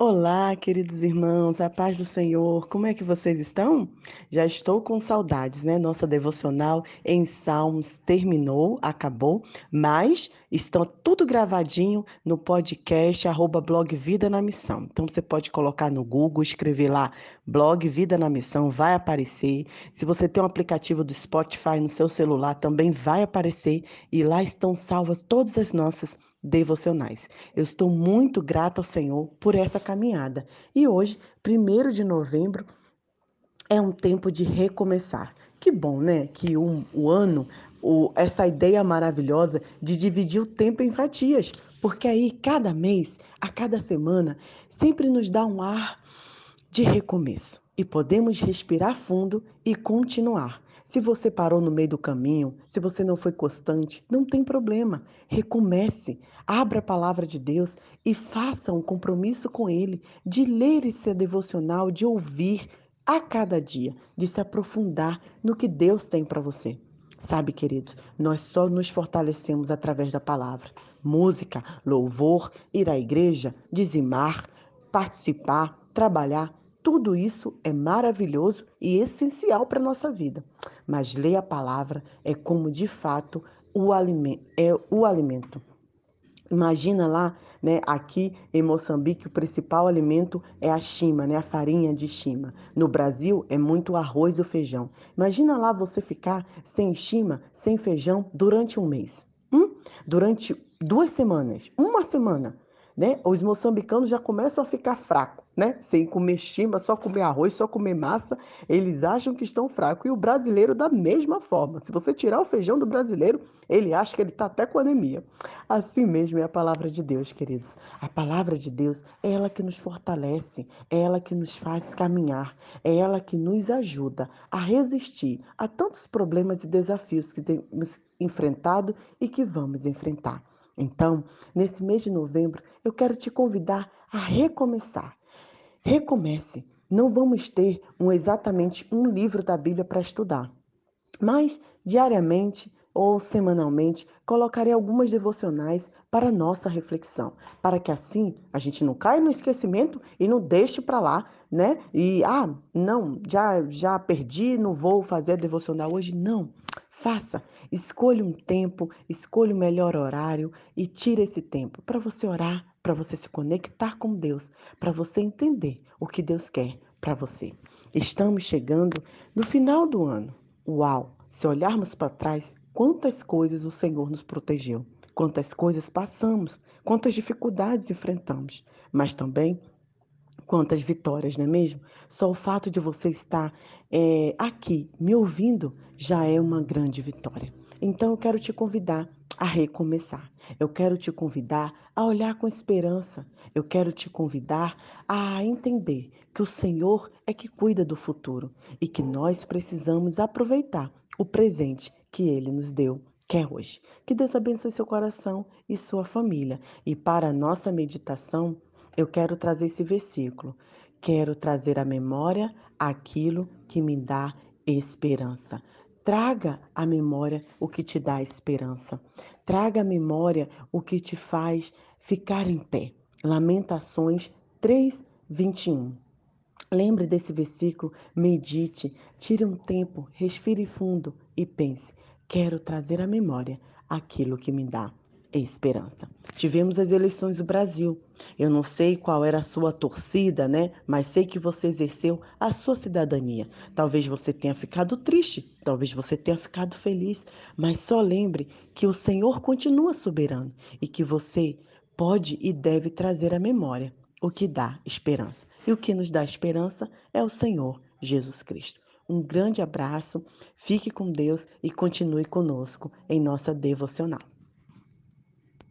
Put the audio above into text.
Olá, queridos irmãos, a paz do Senhor, como é que vocês estão? Já estou com saudades, né? Nossa devocional em Salmos terminou, acabou, mas estão tudo gravadinho no podcast arroba blog Vida na Missão. Então você pode colocar no Google, escrever lá blog Vida na Missão, vai aparecer. Se você tem um aplicativo do Spotify no seu celular, também vai aparecer e lá estão salvas todas as nossas devocionais. Eu estou muito grata ao Senhor por essa caminhada. E hoje, 1 de novembro, é um tempo de recomeçar. Que bom, né? Que um, o ano, o, essa ideia maravilhosa de dividir o tempo em fatias, porque aí cada mês, a cada semana, sempre nos dá um ar de recomeço e podemos respirar fundo e continuar. Se você parou no meio do caminho, se você não foi constante, não tem problema. Recomece, abra a palavra de Deus e faça um compromisso com Ele de ler esse devocional, de ouvir a cada dia, de se aprofundar no que Deus tem para você. Sabe, queridos, nós só nos fortalecemos através da palavra. Música, louvor, ir à igreja, dizimar, participar, trabalhar, tudo isso é maravilhoso e essencial para a nossa vida. Mas ler a palavra é como de fato o alimento, é o alimento. Imagina lá, né, aqui em Moçambique, o principal alimento é a chima, né, a farinha de chima. No Brasil é muito arroz e feijão. Imagina lá você ficar sem chima, sem feijão durante um mês. Hum? Durante duas semanas, uma semana né? Os moçambicanos já começam a ficar fracos, né? Sem comer chimba, só comer arroz, só comer massa, eles acham que estão fracos. E o brasileiro da mesma forma. Se você tirar o feijão do brasileiro, ele acha que ele está até com anemia. Assim mesmo é a palavra de Deus, queridos. A palavra de Deus é ela que nos fortalece, é ela que nos faz caminhar, é ela que nos ajuda a resistir a tantos problemas e desafios que temos enfrentado e que vamos enfrentar. Então, nesse mês de novembro, eu quero te convidar a recomeçar. Recomece. Não vamos ter um, exatamente um livro da Bíblia para estudar, mas diariamente ou semanalmente colocarei algumas devocionais para nossa reflexão, para que assim a gente não caia no esquecimento e não deixe para lá, né? E ah, não, já já perdi, não vou fazer a devocional hoje, não. Faça, escolha um tempo, escolha o melhor horário e tire esse tempo para você orar, para você se conectar com Deus, para você entender o que Deus quer para você. Estamos chegando no final do ano. Uau! Se olharmos para trás, quantas coisas o Senhor nos protegeu, quantas coisas passamos, quantas dificuldades enfrentamos, mas também quantas vitórias, não é mesmo? Só o fato de você estar é, aqui me ouvindo já é uma grande vitória. Então eu quero te convidar a recomeçar. Eu quero te convidar a olhar com esperança. Eu quero te convidar a entender que o Senhor é que cuida do futuro e que nós precisamos aproveitar o presente que Ele nos deu que é hoje. Que Deus abençoe seu coração e sua família. E para a nossa meditação, eu quero trazer esse versículo. Quero trazer à memória aquilo que me dá esperança. Traga à memória o que te dá esperança. Traga à memória o que te faz ficar em pé. Lamentações 3, 21. Lembre desse versículo, medite, tire um tempo, respire fundo e pense: quero trazer à memória aquilo que me dá esperança. Tivemos as eleições do Brasil. Eu não sei qual era a sua torcida, né? Mas sei que você exerceu a sua cidadania. Talvez você tenha ficado triste, talvez você tenha ficado feliz, mas só lembre que o Senhor continua soberano e que você pode e deve trazer à memória o que dá esperança. E o que nos dá esperança é o Senhor Jesus Cristo. Um grande abraço, fique com Deus e continue conosco em nossa devocional.